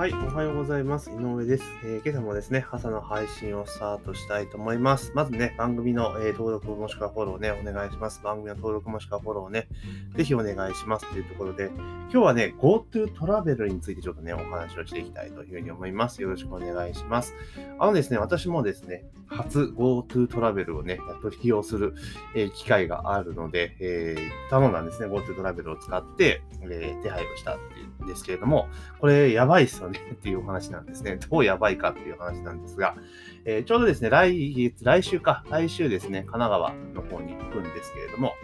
はい、おはようございます。井上です、えー、今朝もですね、朝の配信をスタートしたいと思います。まずね、番組の、えー、登録もしくはフォローね、お願いします。番組の登録もしくはフォローね、ぜひお願いしますというところで、今日はね、GoTo トラベルについてちょっとね、お話をしていきたいというふうに思います。よろしくお願いします。あのですね、私もですね、初 GoTo トラベルをね、やっと利用する、えー、機会があるので、え頼んだんですね、GoTo トラベルを使って、え手配をしたっていうんですけれども、これやばいっすよね っていうお話なんですね。どうやばいかっていう話なんですが、えー、ちょうどですね、来月、来週か、来週ですね、神奈川の方に行くんですけれども、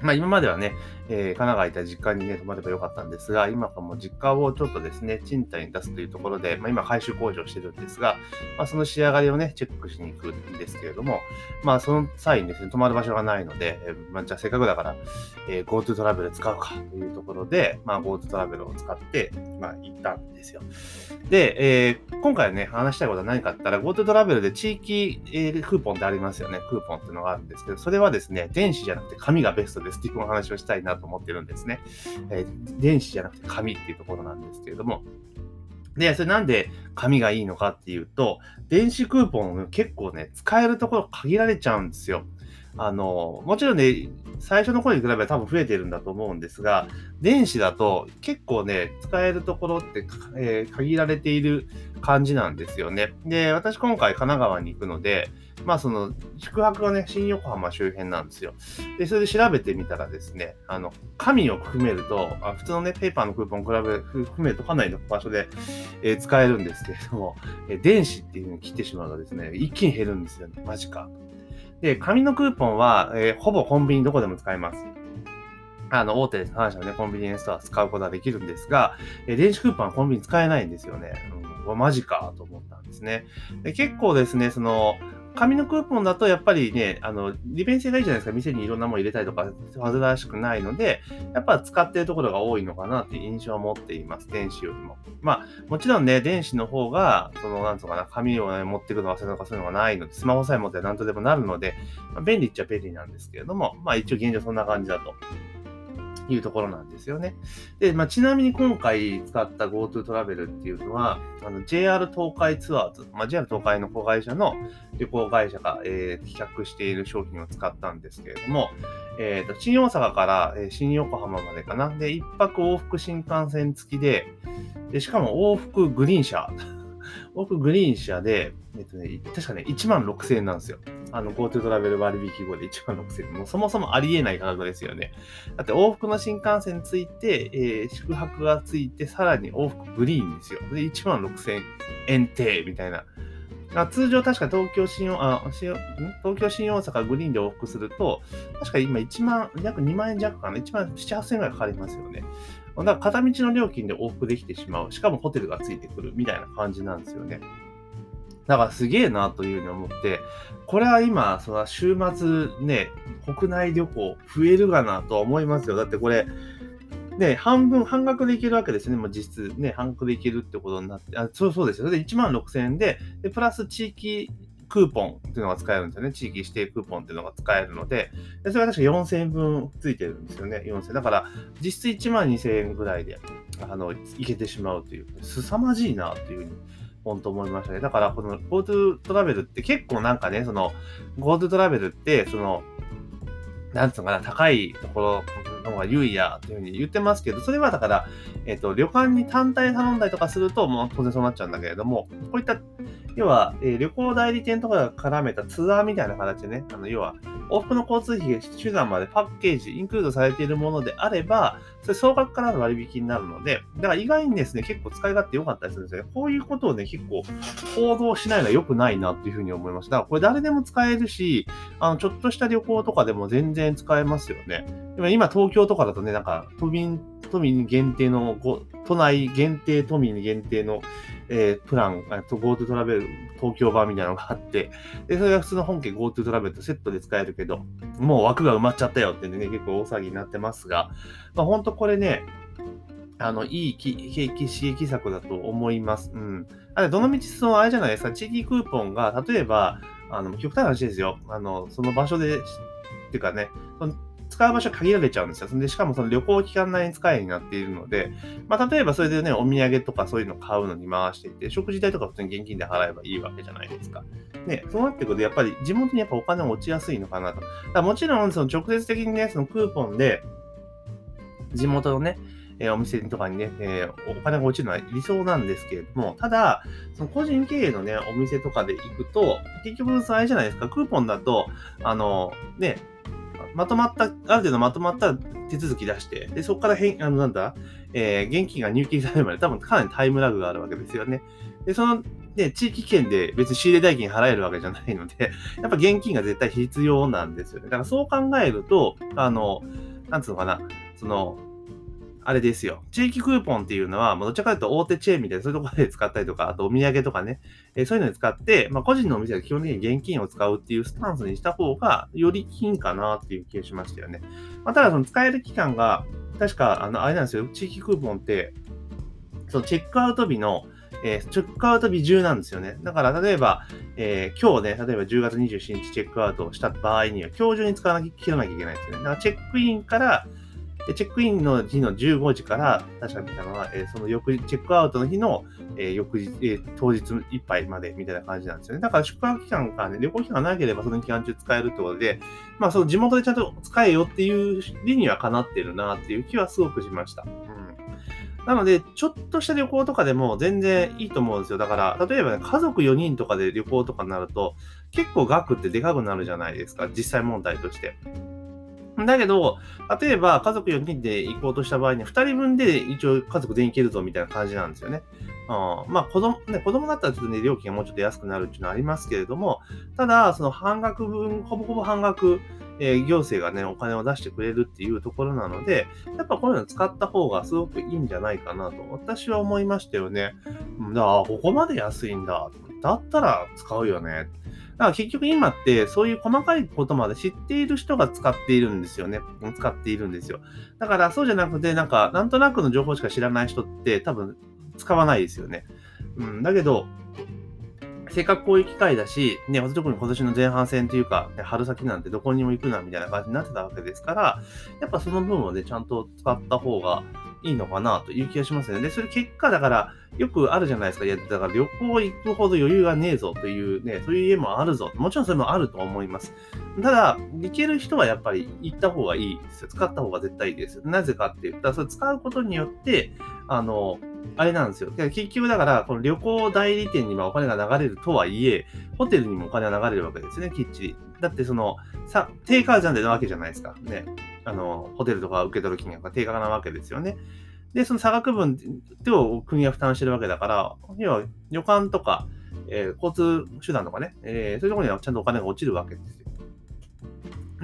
まあ今まではね、えー、神奈川いた実家にね、泊まればよかったんですが、今かも実家をちょっとですね、賃貸に出すというところで、まあ今回収工事をしてるんですが、まあその仕上がりをね、チェックしに行くんですけれども、まあその際にですね、泊まる場所がないので、えー、まあじゃあせっかくだから、えー、GoTo トラベル使うかというところで、まあ GoTo トラベルを使って、まあ行ったんですよ。で、えー、今回ね、話したいことは何かあったら、GoTo トラベルで地域、えー、クーポンってありますよね。クーポンっていうのがあるんですけど、それはですね、電子じゃなくて紙がベストですっていうお話をしたいなとと思ってるんですね。えー、電子じゃなくて紙っていうところなんですけれども、で、それなんで紙がいいのかっていうと、電子クーポン結構ね、使えるところ限られちゃうんですよ。あの、もちろんね、最初の頃に比べば多分増えてるんだと思うんですが、電子だと結構ね、使えるところって、えー、限られている感じなんですよね。で、私今回神奈川に行くので、まあその宿泊がね、新横浜周辺なんですよ。で、それで調べてみたらですね、あの、紙を含めると、あ普通のね、ペーパーのクーポン比べ、含めるとかなりの場所で、えー、使えるんですけれども、えー、電子っていう風に切ってしまうとですね、一気に減るんですよね。マジか。で、紙のクーポンは、えー、ほぼコンビニどこでも使えます。あの、大手3社のね、コンビニエンスストア使うことはできるんですが、え、電子クーポンはコンビニ使えないんですよね。うん、マジかと思ったんですね。で結構ですね、その、紙のクーポンだとやっぱりね、あの、利便性がいいじゃないですか。店にいろんなもの入れたりとか、煩わしくないので、やっぱ使ってるところが多いのかなっていう印象を持っています。電子よりも。まあ、もちろんね、電子の方が、その、なんとかな、紙をね、持っていくの忘れるのかそういうのがないので、スマホさえ持って何とでもなるので、まあ、便利っちゃ便利なんですけれども、まあ一応現状そんな感じだと。いうところなんですよね。で、まあ、ちなみに今回使った GoTo トラベルっていうのは、あの JR 東海ツアーズ、まあ、JR 東海の子会社の旅行会社が、えー、企画している商品を使ったんですけれども、えーと、新大阪から、えー、新横浜までかな。で、一泊往復新幹線付きで、でしかも往復グリーン車。往復グリーン車で、えっとね、確かね、1万6000円なんですよ。あの、GoTo トラベル割引後で1万6000円。もうそもそもありえない価格ですよね。だって往復の新幹線ついて、えー、宿泊がついて、さらに往復グリーンですよ。で、1万6000円定みたいな。通常確か東京新あ新東京新大阪グリーンで往復すると、確か今1万、約2万円弱かな、1万7、8000円ぐらいかかりますよね。だから片道の料金で往復できてしまう。しかもホテルがついてくるみたいな感じなんですよね。だからすげえなというふうに思って、これは今、その週末ね、国内旅行増えるがなと思いますよ。だってこれ、ね、半分、半額でいけるわけですね。もう実質ね、半額でいけるってことになって、あそうそうですよ。で、1万6000円で、で、プラス地域クーポンっていうのが使えるんですよね。地域指定クーポンっていうのが使えるので、でそれは確か4000円分ついてるんですよね。4000だから、実質1万2000円ぐらいで、あの、いけてしまうという、凄まじいなっていうふうに本当思いましたね。だから、この GoTo トラベルって結構なんかね、その GoTo トラベルって、その、なんつうのかな、高いところの方が優位やというふうに言ってますけど、それはだから、えっ、ー、と、旅館に単体頼んだりとかすると、もう当然そうなっちゃうんだけれども、こういった、要は、えー、旅行代理店とかが絡めたツアーみたいな形でね、あの、要は、往復の交通費が手段までパッケージ、インクルードされているものであれば、それ総額からの割引になるので、だから意外にですね、結構使い勝手良かったりするんですよね。こういうことをね、結構行動しないのは良くないなっていうふうに思いました。だからこれ誰でも使えるし、あの、ちょっとした旅行とかでも全然使えますよね。今、東京とかだとね、なんか、都民、都民限定の、都内限定、都民限定の、えー、プラン、GoTo トラベル東京版みたいなのがあって、で、それが普通の本家 GoTo トラベルとセットで使えるけど、もう枠が埋まっちゃったよってね、結構大騒ぎになってますが、まあ、ほんとこれね、あの、いい景気刺激策だと思います。うん。あれ、どのみち、その、あれじゃないですか、地域クーポンが、例えば、あの、極端な話ですよ。あの、その場所で、っていうかね、使う場所限られちゃうんですよ。で、しかもその旅行期間内に使えになっているので、まあ、例えばそれでね、お土産とかそういうの買うのに回していて、食事代とか普通に現金で払えばいいわけじゃないですか。ね、そうなってくると、やっぱり地元にやっぱお金落ちやすいのかなと。だもちろん、その直接的にね、そのクーポンで、地元のね、え、お店とかにね、え、お金が落ちるのは理想なんですけれども、ただ、その個人経営のね、お店とかで行くと、結局、あれじゃないですか、クーポンだと、あの、ね、まとまった、ある程度まとまった手続き出して、で、そこから変、あの、なんだ、えー、現金が入金されるまで多分かなりタイムラグがあるわけですよね。で、その、ね、地域圏で別に仕入れ代金払えるわけじゃないので、やっぱ現金が絶対必要なんですよね。だからそう考えると、あの、なんつうのかな、その、あれですよ。地域クーポンっていうのは、どちらかというと大手チェーンみたいなそういうところで使ったりとか、あとお土産とかね、えー、そういうのに使って、まあ、個人のお店は基本的に現金を使うっていうスタンスにした方が、より金かなっていう気がしましたよね。まあ、ただ、その使える期間が、確か、あの、あれなんですよ。地域クーポンって、そのチェックアウト日の、えー、チェックアウト日中なんですよね。だから、例えば、えー、今日ね、例えば10月27日チェックアウトした場合には、今日中に使わなきゃ、切らなきゃいけないんですよね。だから、チェックインから、で、チェックインの日の15時から、確か見たのは、えー、その翌日、チェックアウトの日の、えー、翌日、えー、当日いっぱいまでみたいな感じなんですよね。だから宿泊期間がね、旅行期間がなければその期間中使えるってことで、まあその地元でちゃんと使えよっていう理にはかなってるなっていう気はすごくしました。なので、ちょっとした旅行とかでも全然いいと思うんですよ。だから、例えばね、家族4人とかで旅行とかになると、結構額ってでかくなるじゃないですか。実際問題として。だけど、例えば家族4人で行こうとした場合に、2人分で一応家族全員行けるぞみたいな感じなんですよね。うん、まあ子供、ね、子供だったらちょっとね、料金がもうちょっと安くなるっていうのはありますけれども、ただ、その半額分、ほぼほぼ半額、えー、行政がね、お金を出してくれるっていうところなので、やっぱこういうの使った方がすごくいいんじゃないかなと、私は思いましたよね。だから、ここまで安いんだ。だったら使うよね。だから結局今ってそういう細かいことまで知っている人が使っているんですよね。使っているんですよ。だからそうじゃなくて、なんかなんとなくの情報しか知らない人って多分使わないですよね。うん、だけど、せっかくこういう機会だし、ね、特に今年の前半戦というか、ね、春先なんてどこにも行くなみたいな感じになってたわけですから、やっぱその分をね、ちゃんと使った方がいいのかなという気がしますよね。で、それ結果だから、よくあるじゃないですか。いや、だから旅行行くほど余裕がねえぞというね、そういう家もあるぞ。もちろんそれもあると思います。ただ、行ける人はやっぱり行った方がいいですよ。使った方が絶対いいです。なぜかって言ったら、それ使うことによって、あの、あれなんですよ。結局だから、この旅行代理店にもお金が流れるとはいえ、ホテルにもお金が流れるわけですね、きっちり。だってその、さ、定価じゃんでなわけじゃないですか。ね。あの、ホテルとか受け取る金額が定価なわけですよね。で、その差額分を国が負担してるわけだから、要は旅館とか、えー、交通手段とかね、えー、そういうところにはちゃんとお金が落ちるわけです。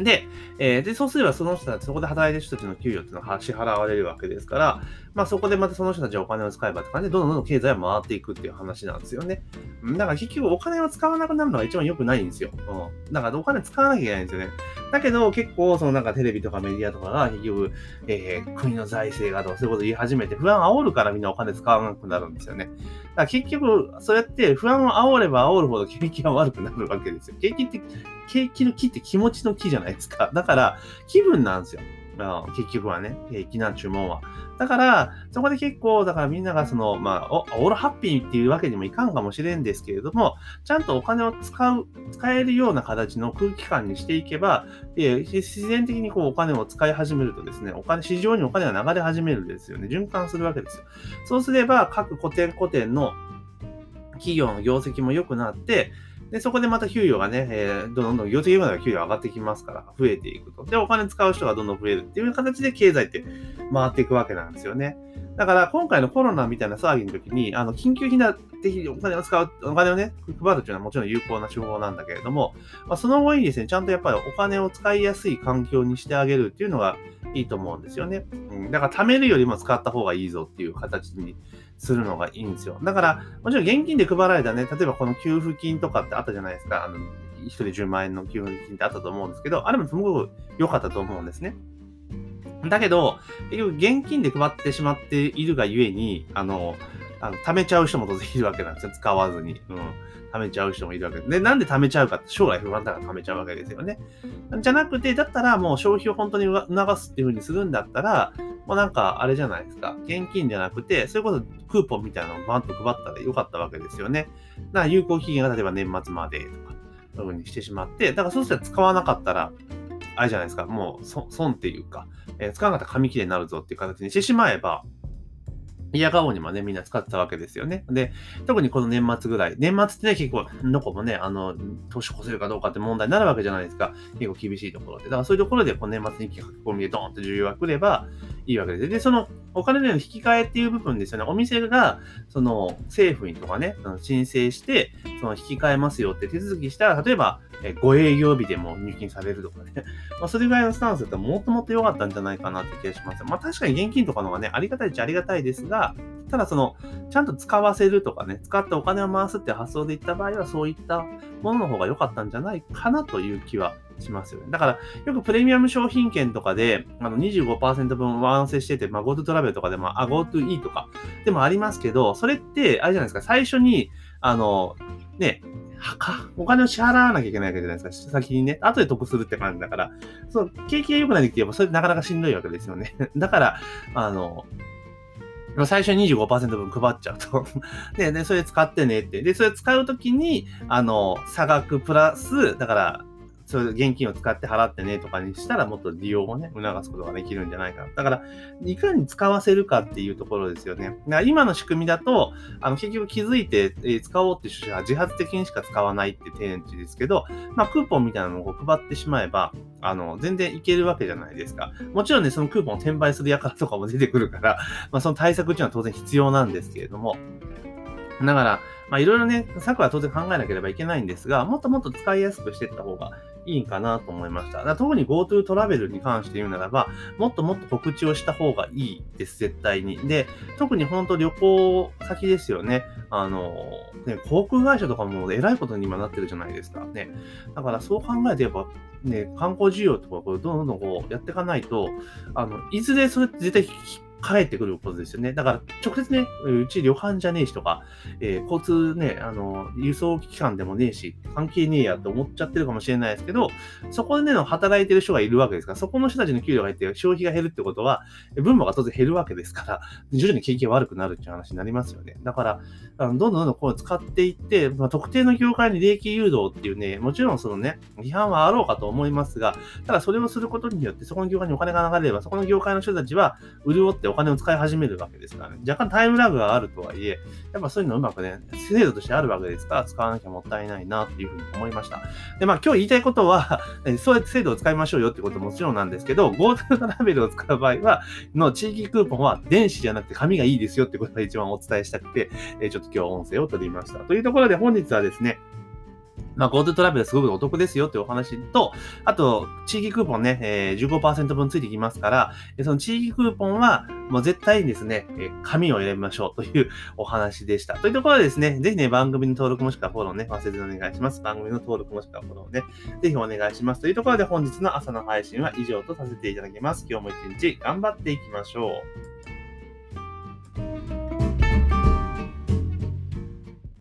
で、えー、で、そうすればその人たち、そこで働いてる人たちの給与っていうのは支払われるわけですから、まあそこでまたその人たちはお金を使えばって感じで、どんどんどんどん経済は回っていくっていう話なんですよね。だから結局お金を使わなくなるのが一番良くないんですよ。うん。だからお金使わなきゃいけないんですよね。だけど結構そのなんかテレビとかメディアとかが結局、えー、国の財政がとかそういうこと言い始めて不安煽るからみんなお金使わなくなるんですよね。だから結局そうやって不安を煽れば煽るほど景気が悪くなるわけですよ。景気って、景気の木って気持ちの木じゃないですか。だから気分なんですよ。結局はね、景気なんちゅうもんは。だから、そこで結構、だからみんながその、まあ、オールハッピーっていうわけにもいかんかもしれんですけれども、ちゃんとお金を使う、使えるような形の空気感にしていけば、自然的にこうお金を使い始めるとですね、お金、市場にお金が流れ始めるんですよね。循環するわけですよ。そうすれば、各古典古典の企業の業績も良くなって、で、そこでまた給与がね、えー、どんどん業績までは給与上がってきますから、増えていくと。で、お金使う人がどんどん増えるっていう形で経済って回っていくわけなんですよね。だから今回のコロナみたいな騒ぎの時に、あの、緊急避難的にお金を使う、お金をね、配るっていうのはもちろん有効な手法なんだけれども、まあ、その後にですね、ちゃんとやっぱりお金を使いやすい環境にしてあげるっていうのがいいと思うんですよね。うん、だから貯めるよりも使った方がいいぞっていう形にするのがいいんですよ。だから、もちろん現金で配られたね、例えばこの給付金とかってあったじゃないですか。あの、1人10万円の給付金ってあったと思うんですけど、あれもすごく良かったと思うんですね。だけど、結局現金で配ってしまっているがゆえに、あの、あの、貯めちゃう人も当然いるわけなんですよ。使わずに。うん。貯めちゃう人もいるわけで。で、なんで貯めちゃうかって将来不安だから貯めちゃうわけですよね。じゃなくて、だったらもう消費を本当に促すっていう風にするんだったら、もうなんかあれじゃないですか。現金じゃなくて、それこそクーポンみたいなのをバンと配ったらよかったわけですよね。だから有効期限が例えば年末までとか、そういう風にしてしまって、だからそうしたら使わなかったら、あれじゃないですか。もう損っていうか、えー、使わなかったら紙切れになるぞっていう形にしてしまえば、嫌顔にもね、みんな使ってたわけですよね。で、特にこの年末ぐらい。年末ってね、結構、どこもね、あの、年越せるかどうかって問題になるわけじゃないですか。結構厳しいところで。だからそういうところで、この年末に書き込みでドーンと需要が来ればいいわけです。で、そのお金での引き換えっていう部分ですよね。お店が、その、政府にとかね、その申請して、その引き換えますよって手続きしたら、例えば、えご営業日でも入金されるとかね。まあ、それぐらいのスタンスだったらもっともっと良かったんじゃないかなって気がします。まあ、確かに現金とかの方がね、ありがたいっちゃありがたいですが、ただその、ちゃんと使わせるとかね、使ってお金を回すって発想でいった場合は、そういったものの方が良かったんじゃないかなという気はしますよね。だから、よくプレミアム商品券とかで、あの25%分上乗せしてて、まあ、GoTo トラベルとかでも、あ、GoToE とかでもありますけど、それって、あれじゃないですか、最初に、あの、ね、はか、お金を支払わなきゃいけないわけじゃないですか。先にね、後で得するって感じだから、そう、景気が良くないってきて、それなかなかしんどいわけですよね。だから、あの、最初に25%分配っちゃうとで、で、それ使ってねって。で、それ使うときに、あの、差額プラス、だから、そういう現金を使って払ってねとかにしたらもっと利用をね、促すことができるんじゃないかな。だから、いかに使わせるかっていうところですよね。だから今の仕組みだと、あの、結局気づいて、え、使おうっていう人は自発的にしか使わないって天地ですけど、まあ、クーポンみたいなのを配ってしまえば、あの、全然いけるわけじゃないですか。もちろんね、そのクーポンを転売する輩とかも出てくるから、まあ、その対策っていうのは当然必要なんですけれども、だから、まあいろいろね、策は当然考えなければいけないんですが、もっともっと使いやすくしていった方がいいかなと思いました。だ特に GoTo トラベルに関して言うならば、もっともっと告知をした方がいいです、絶対に。で、特に本当旅行先ですよね。あの、ね、航空会社とかも偉いことに今なってるじゃないですか。ね。だからそう考えてやっぱ、ね、観光需要とかこれどんどんこうやっていかないと、あの、いずれそれって絶対帰ってくることですよね。だから、直接ね、うち旅館じゃねえしとか、えー、交通ね、あの、輸送機関でもねえし、関係ねえやって思っちゃってるかもしれないですけど、そこでね、働いてる人がいるわけですから、そこの人たちの給料が減って消費が減るってことは、分母が当然減るわけですから、徐々に景気が悪くなるっていう話になりますよね。だから、あのどんどんどんどんこう使っていって、まあ、特定の業界に利益誘導っていうね、もちろんそのね、批判はあろうかと思いますが、ただそれをすることによって、そこの業界にお金が流れれば、そこの業界の人たちは潤ってお金を使い始めるわけですからね。若干タイムラグがあるとはいえ、やっぱそういうのうまくね、制度としてあるわけですから、使わなきゃもったいないなっていうふうに思いました。で、まあ今日言いたいことは、そうやって制度を使いましょうよってことももちろんなんですけど、GoTo トラベルを使う場合は、の地域クーポンは電子じゃなくて紙がいいですよってことが一番お伝えしたくて、ちょっと今日音声を取りました。というところで本日はですね、まあ、GoTo トラベルすごくお得ですよっていうお話と、あと、地域クーポンね、えー、15%分ついてきますから、その地域クーポンは、もう絶対にですね、え紙を選びましょうというお話でした。というところでですね、ぜひね、番組の登録もしくはフォローね、忘れずにお願いします。番組の登録もしくはフォローね、ぜひお願いします。というところで本日の朝の配信は以上とさせていただきます。今日も一日頑張っていきましょう。